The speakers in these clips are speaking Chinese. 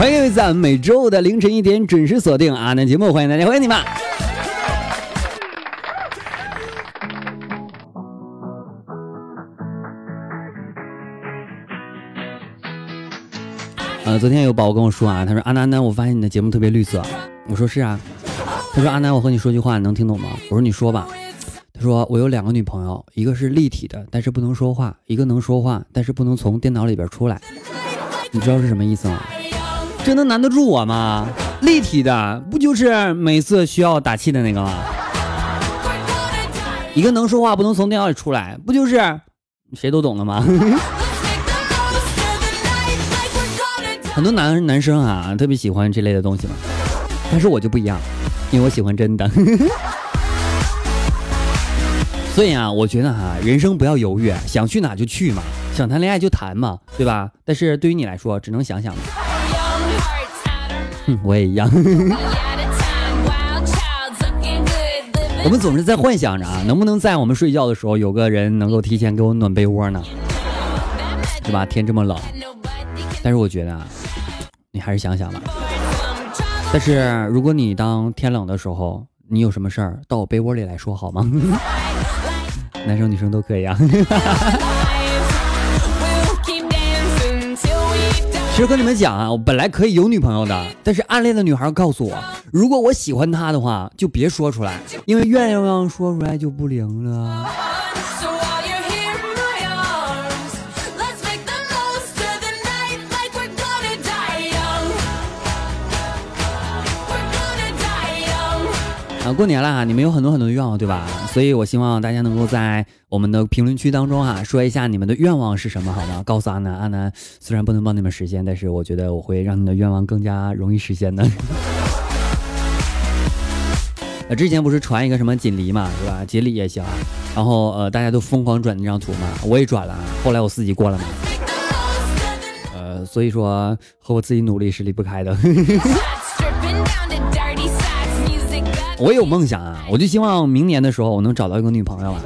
欢迎各位在每周五的凌晨一点准时锁定阿南节目，欢迎大家，欢迎你们。呃，昨天有宝宝跟我说啊，他说阿南南，我发现你的节目特别绿色。我说是啊。他说阿南，我和你说句话，你能听懂吗？我说你说吧。他说我有两个女朋友，一个是立体的，但是不能说话；一个能说话，但是不能从电脑里边出来。你知道是什么意思吗？这能难得住我吗？立体的不就是每次需要打气的那个吗？一个能说话不能从电脑里出来，不就是谁都懂的吗？很多男男生啊，特别喜欢这类的东西嘛，但是我就不一样。因为我喜欢真的，所以啊，我觉得哈，人生不要犹豫，想去哪就去嘛，想谈恋爱就谈嘛，对吧？但是对于你来说，只能想想了。哼，我也一样。我们总是在幻想着啊，能不能在我们睡觉的时候，有个人能够提前给我暖被窝呢？对吧？天这么冷，但是我觉得啊，你还是想想吧。但是如果你当天冷的时候，你有什么事儿到我被窝里来说好吗？男生女生都可以啊。其实跟你们讲啊，我本来可以有女朋友的，但是暗恋的女孩告诉我，如果我喜欢她的话，就别说出来，因为愿望说出来就不灵了。啊，过年了啊，你们有很多很多的愿望，对吧？所以我希望大家能够在我们的评论区当中啊，说一下你们的愿望是什么，好吗？告诉阿南，阿南虽然不能帮你们实现，但是我觉得我会让你的愿望更加容易实现的。呃，之前不是传一个什么锦鲤嘛，是吧？锦鲤也行，然后呃，大家都疯狂转那张图嘛，我也转了，后来我四级过了嘛。呃，所以说和我自己努力是离不开的。我有梦想啊，我就希望明年的时候我能找到一个女朋友啊。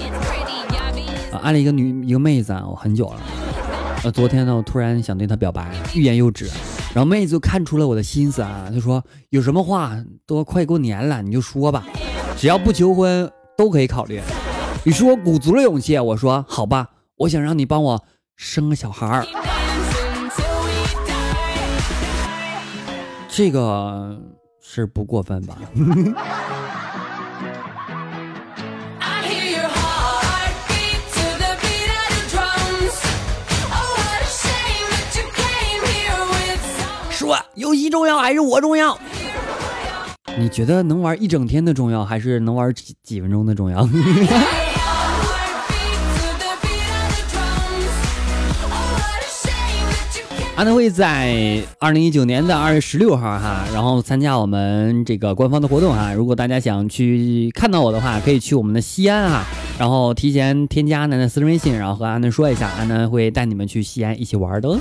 啊，爱了一个女一个妹子啊，我很久了。呃，昨天呢，我突然想对她表白，欲言又止。然后妹子就看出了我的心思啊，她说有什么话都快过年了，你就说吧，只要不求婚都可以考虑。于是我鼓足了勇气，我说好吧，我想让你帮我生个小孩儿。这个是不过分吧？说游戏重要还是我重要？你觉得能玩一整天的重要，还是能玩几几分钟的重要？安南会在二零一九年的二月十六号哈，然后参加我们这个官方的活动哈。如果大家想去看到我的话，可以去我们的西安哈，然后提前添加安南的私人微信，然后和安南说一下，安南会带你们去西安一起玩的。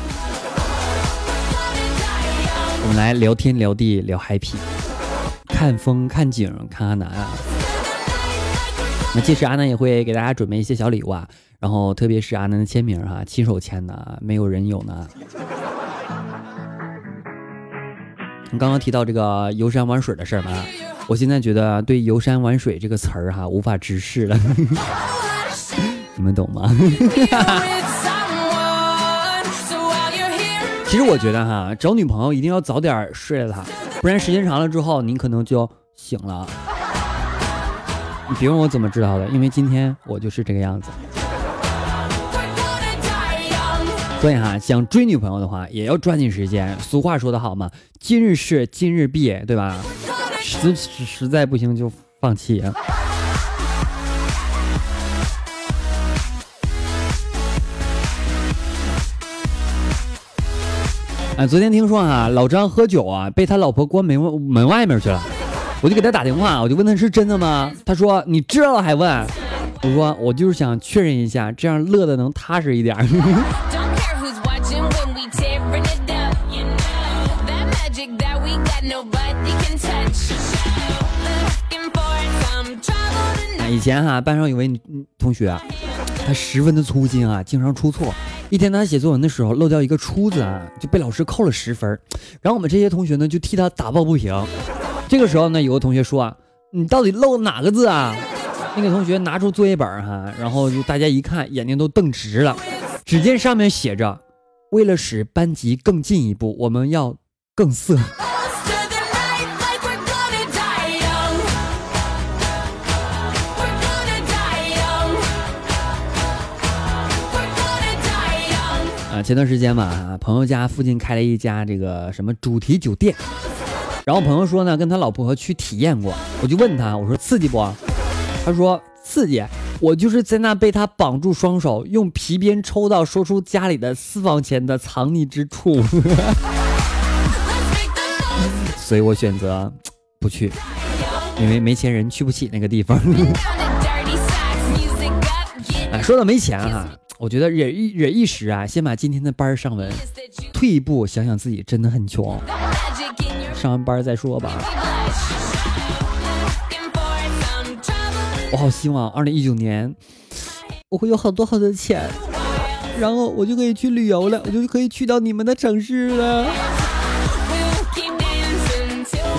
我们来聊天聊地聊 happy，看风看景看阿南啊。那届时阿南也会给大家准备一些小礼物啊，然后特别是阿南的签名哈，亲手签的，没有人有呢。你刚刚提到这个游山玩水的事儿嘛，我现在觉得对“游山玩水”这个词儿哈无法直视了，你们懂吗？其实我觉得哈，找女朋友一定要早点睡了她，不然时间长了之后你可能就醒了。你别问我怎么知道的，因为今天我就是这个样子。所以哈，想追女朋友的话，也要抓紧时间。俗话说得好嘛，今日事今日毕，对吧？实实在不行就放弃。啊，昨天听说啊，老张喝酒啊，被他老婆关门门外面去了。我就给他打电话，我就问他是真的吗？他说你知道了还问？我说我就是想确认一下，这样乐的能踏实一点。以前哈，班上有位女同学，他十分的粗心啊，经常出错。一天他写作文的时候漏掉一个“出”字啊，就被老师扣了十分。然后我们这些同学呢，就替他打抱不平。这个时候呢，有个同学说：“啊，你到底漏哪个字啊？”那个同学拿出作业本哈，然后就大家一看，眼睛都瞪直了。只见上面写着：“为了使班级更进一步，我们要更色。”啊，前段时间吧，朋友家附近开了一家这个什么主题酒店，然后朋友说呢，跟他老婆去体验过，我就问他，我说刺激不？他说刺激，我就是在那被他绑住双手，用皮鞭抽到说出家里的私房钱的藏匿之处，所以我选择不去，因为没钱人去不起那个地方。哎，说到没钱哈。我觉得忍一忍一时啊，先把今天的班上完，退一步想想自己真的很穷，上完班再说吧。我好希望二零一九年我会有好多好多钱，然后我就可以去旅游了，我就可以去到你们的城市了。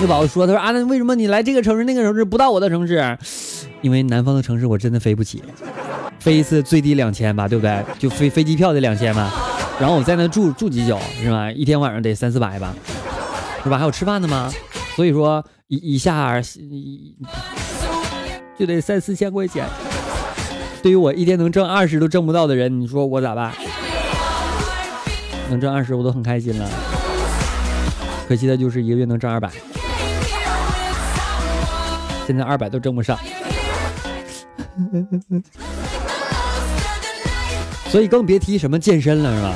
你宝宝说：“他说啊，那为什么你来这个城市那个城市不到我的城市？因为南方的城市我真的飞不起。”飞一次最低两千吧，对不对？就飞飞机票得两千吧，然后我在那住住几宿是吧？一天晚上得三四百吧，是吧？还有吃饭的吗？所以说一一下就得三四千块钱。对于我一天能挣二十都挣不到的人，你说我咋办？能挣二十我都很开心了，可惜的就是一个月能挣二百，现在二百都挣不上。所以更别提什么健身了，是吧？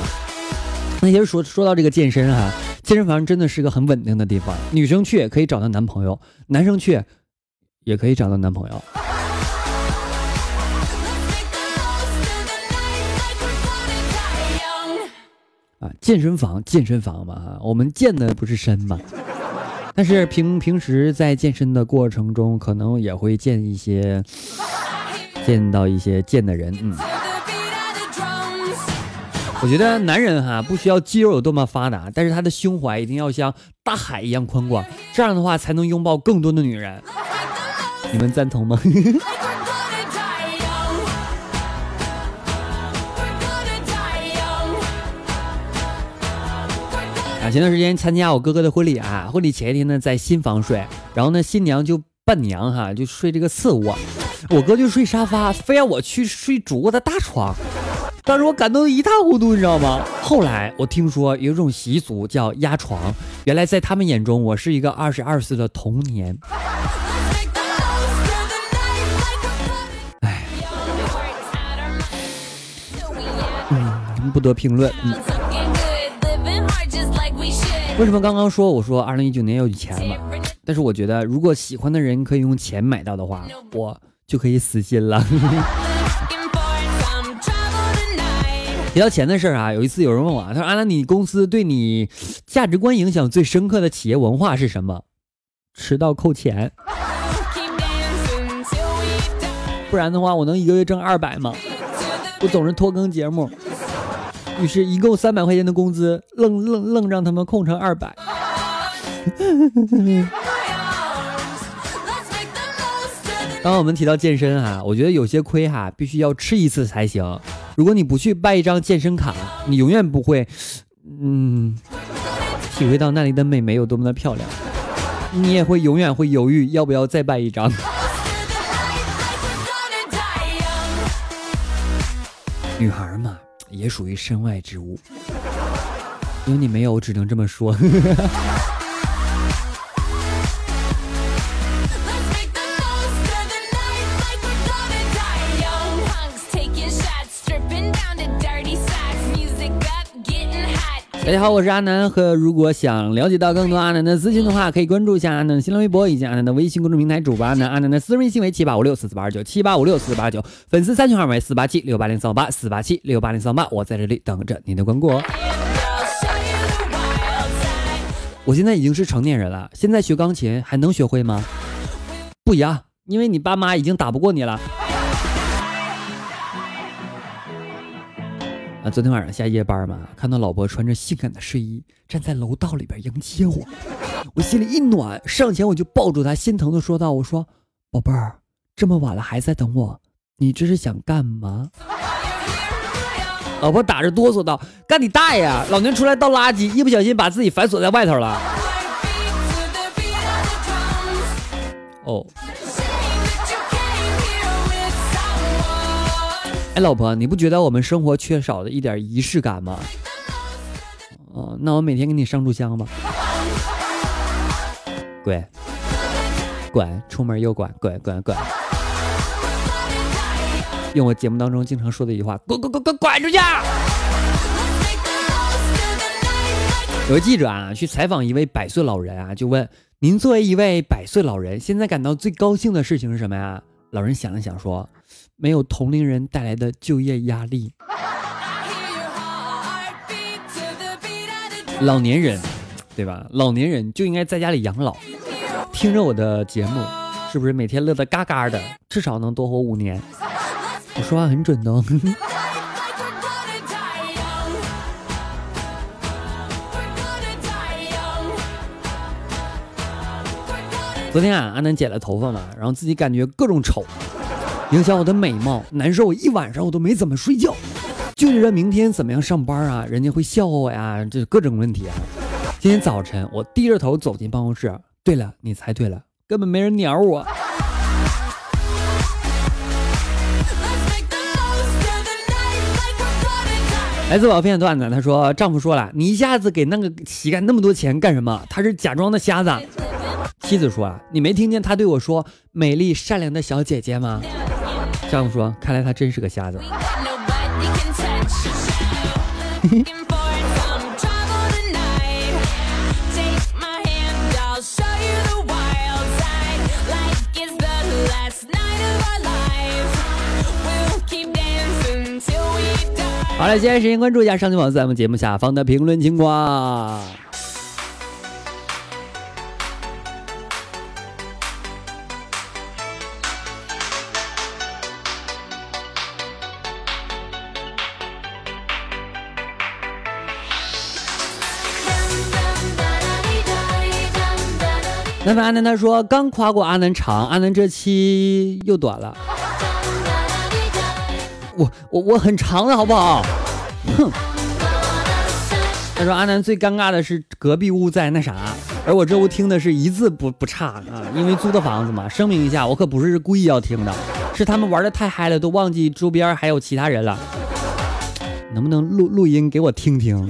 那些说说到这个健身哈，健身房真的是个很稳定的地方，女生去也可以找到男朋友，男生去也可以找到男朋友。啊，健身房，健身房嘛，我们健的不是身嘛，但是平平时在健身的过程中，可能也会见一些，见到一些健的人，嗯。我觉得男人哈不需要肌肉有多么发达，但是他的胸怀一定要像大海一样宽广，这样的话才能拥抱更多的女人。你们赞同吗？啊，前段时间参加我哥哥的婚礼啊，婚礼前一天呢在新房睡，然后呢新娘就伴娘哈就睡这个次卧，我哥就睡沙发，非要我去睡主卧的大床。当时我感动的一塌糊涂，你知道吗？后来我听说有一种习俗叫压床，原来在他们眼中我是一个二十二岁的童年。哎，嗯，不得评论。为什么刚刚说我说二零一九年要有钱嘛？但是我觉得如果喜欢的人可以用钱买到的话，我就可以死心了。提到钱的事儿啊，有一次有人问我，他说：“安娜，你公司对你价值观影响最深刻的企业文化是什么？迟到扣钱，不然的话，我能一个月挣二百吗？我总是拖更节目，于是一共三百块钱的工资，愣愣愣让他们空成二百。”当我们提到健身哈，我觉得有些亏哈，必须要吃一次才行。如果你不去办一张健身卡，你永远不会，嗯，体会到那里的美眉有多么的漂亮。你也会永远会犹豫要不要再办一张。女孩嘛，也属于身外之物。因为你没有，只能这么说。大家好，我是阿南。和如果想了解到更多阿南的资讯的话，可以关注一下阿南的新浪微博以及阿南的微信公众平台主播阿南。阿南的私人微信为七八五六四四八二九七八五六四八九，粉丝三群号为四八七六八零三五八四八七六八零三五八。我在这里等着您的关注。我现在已经是成年人了，现在学钢琴还能学会吗？不一样，因为你爸妈已经打不过你了。啊，昨天晚上下夜班嘛，看到老婆穿着性感的睡衣站在楼道里边迎接我，我心里一暖，上前我就抱住她，心疼的说道：“我说，宝贝儿，这么晚了还在等我，你这是想干嘛？” 老婆打着哆嗦道：“干你大爷！老娘出来倒垃圾，一不小心把自己反锁在外头了。”哦。老婆，你不觉得我们生活缺少了一点仪式感吗？哦，那我每天给你上炷香吧。滚，滚，出门右拐，滚滚滚。用我节目当中经常说的一句话，滚滚滚滚滚出去！有记者啊，去采访一位百岁老人啊，就问：您作为一位百岁老人，现在感到最高兴的事情是什么呀？老人想了想说。没有同龄人带来的就业压力，老年人，对吧？老年人就应该在家里养老，听着我的节目，是不是每天乐得嘎嘎的？至少能多活五年。我说话很准的。昨天啊，阿南剪了头发嘛，然后自己感觉各种丑。影响我的美貌，难受我一晚上我都没怎么睡觉，就觉得明天怎么样上班啊？人家会笑话我呀，这各种问题啊。今天早晨我低着头走进办公室，对了，你猜对了，根本没人鸟我。来自我片段子，他说丈夫说了，你一下子给那个乞丐那么多钱干什么？他是假装的瞎子。妻子说啊，你没听见他对我说美丽善良的小姐姐吗？丈夫说：“看来他真是个瞎子。”好了，现在时间关注一下上期网在我们节目下方的评论情况。那么阿南他说刚夸过阿南长，阿南这期又短了。我我我很长的好不好？哼。他说阿南最尴尬的是隔壁屋在那啥，而我这屋听的是一字不不差啊，因为租的房子嘛。声明一下，我可不是故意要听的，是他们玩的太嗨了，都忘记周边还有其他人了。能不能录录音给我听听？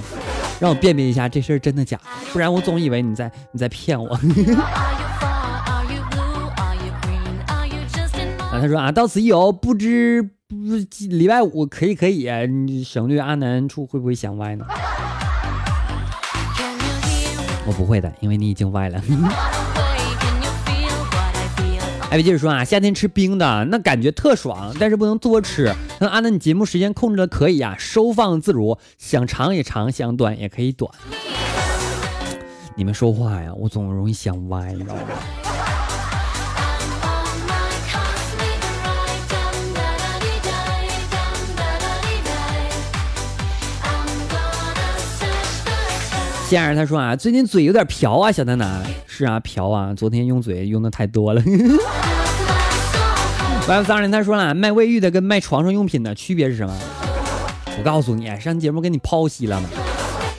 让我辨别一下这事儿真的假的，不然我总以为你在你在骗我。啊，他说啊，到此一游，不知不礼拜五可以可以，你省略阿南处会不会想歪呢？我不会的，因为你已经歪了。艾比接着说啊，夏天吃冰的那感觉特爽，但是不能多吃。那阿南，你节目时间控制的可以啊，收放自如，想长也长，想短也可以短。你们说话呀，我总容易想歪，你知道吗？仙儿他说啊，最近嘴有点瓢啊，小蛋蛋。是啊，瓢啊，昨天用嘴用的太多了。完了，脏人他说了，卖卫浴的跟卖床上用品的区别是什么？我告诉你，上期节目给你剖析了嘛。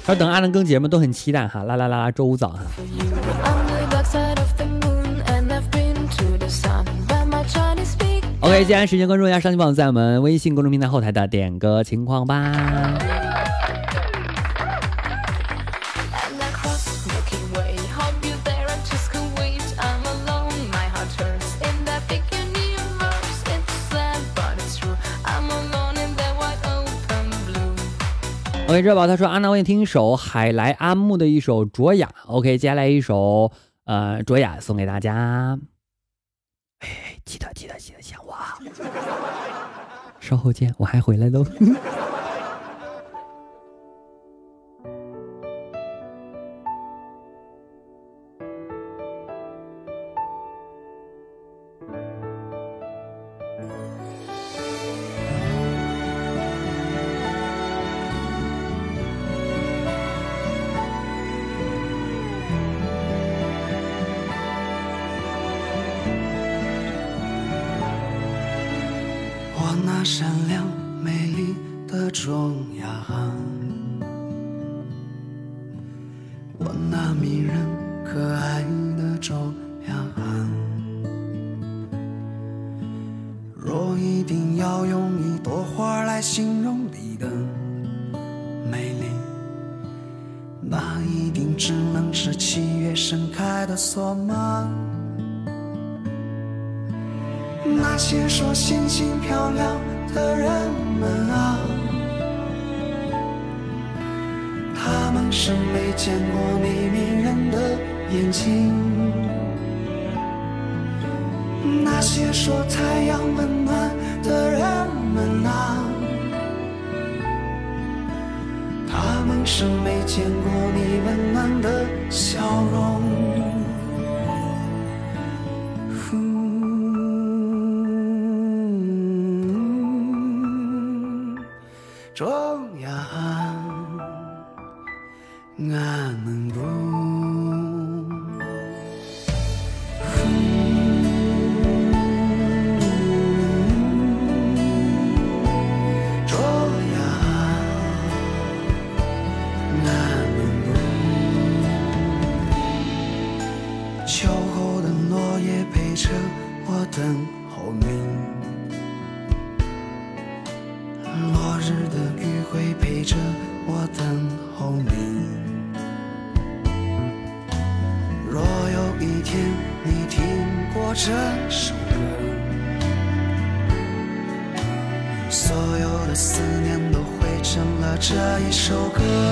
他说等阿能更节目都很期待哈，啦啦啦，周五早哈。OK，接下来时间关注一下上期榜在我们微信公众平台后台的点歌情况吧。OK，热宝他说阿娜，我想听一首海来阿木的一首卓雅。OK，接下来一首呃卓雅送给大家。哎，记得记得记得想我，稍后见，我还回来喽。一定要用一朵花来形容你的美丽，那一定只能是七月盛开的索玛。那些说星星漂亮的人们啊，他们是没见过你迷人的眼睛。些说太阳温暖的人们啊，他们是没见过你温暖的笑容。这首歌所有的思念都汇成了这一首歌。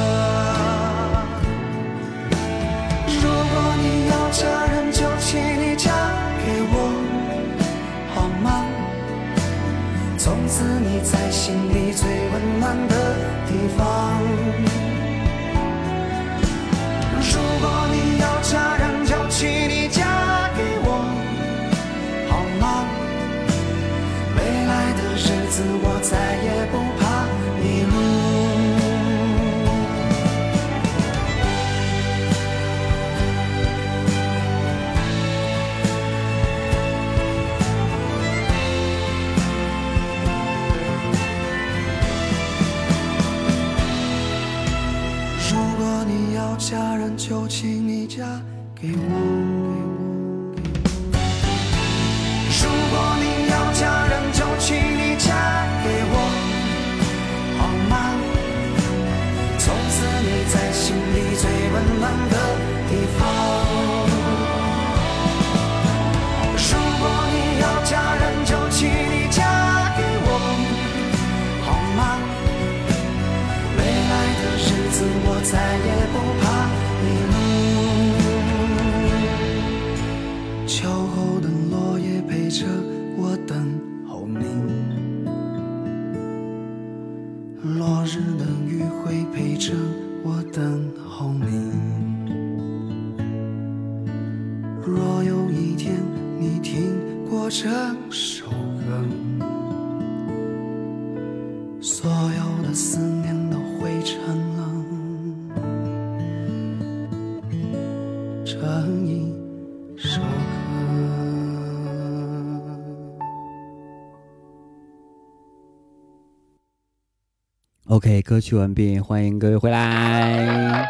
OK，歌曲完毕，欢迎各位回来。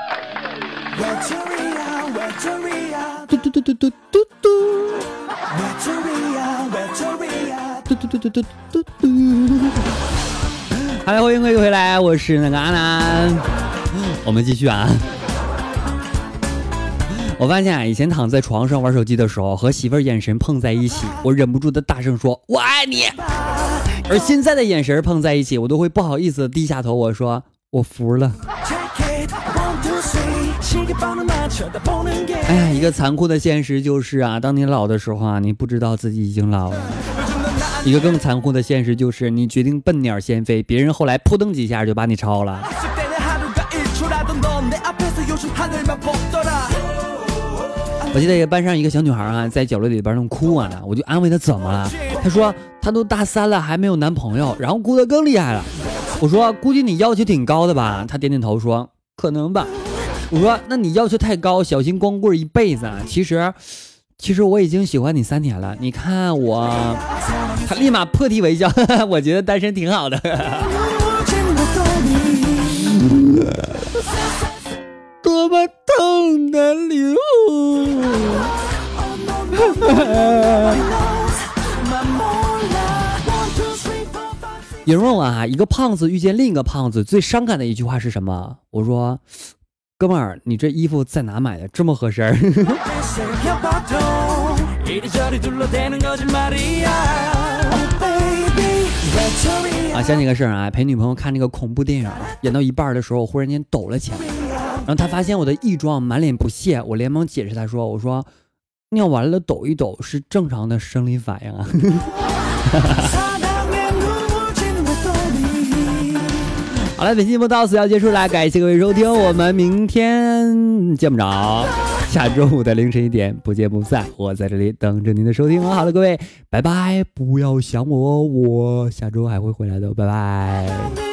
嘟嘟嘟嘟嘟嘟嘟。嘟嘟嘟嘟嘟嘟嘟。好了，欢迎各位回来，我是那个阿南。我们继续啊。我发现啊，以前躺在床上玩手机的时候，和媳妇儿眼神碰在一起，我忍不住的大声说：“我爱你。”而现在的眼神碰在一起，我都会不好意思低下头，我说我服了。哎呀，一个残酷的现实就是啊，当你老的时候啊，你不知道自己已经老了。一个更残酷的现实就是，你决定笨鸟先飞，别人后来扑腾几下就把你超了。我记得一个班上一个小女孩啊，在角落里边那哭啊呢，我就安慰她怎么了？她说她都大三了还没有男朋友，然后哭得更厉害了。我说估计你要求挺高的吧？她点点头说可能吧。我说那你要求太高，小心光棍一辈子。啊。其实，其实我已经喜欢你三年了。你看我，她立马破涕为笑。我觉得单身挺好的。多么痛的领悟！有人问我啊，一个胖子遇见另一个胖子，最伤感的一句话是什么？我说，哥们儿，你这衣服在哪买的？这么合身？啊，想起个事儿啊，陪女朋友看那个恐怖电影，演到一半的时候，忽然间抖了起来，然后她发现我的异状，满脸不屑，我连忙解释她说，我说，尿完了抖一抖是正常的生理反应啊。好了，本期节目到此要结束了，感谢各位收听，我们明天见不着，下周五的凌晨一点不见不散，我在这里等着您的收听哦。好了，各位，拜拜，不要想我，我下周还会回来的，拜拜。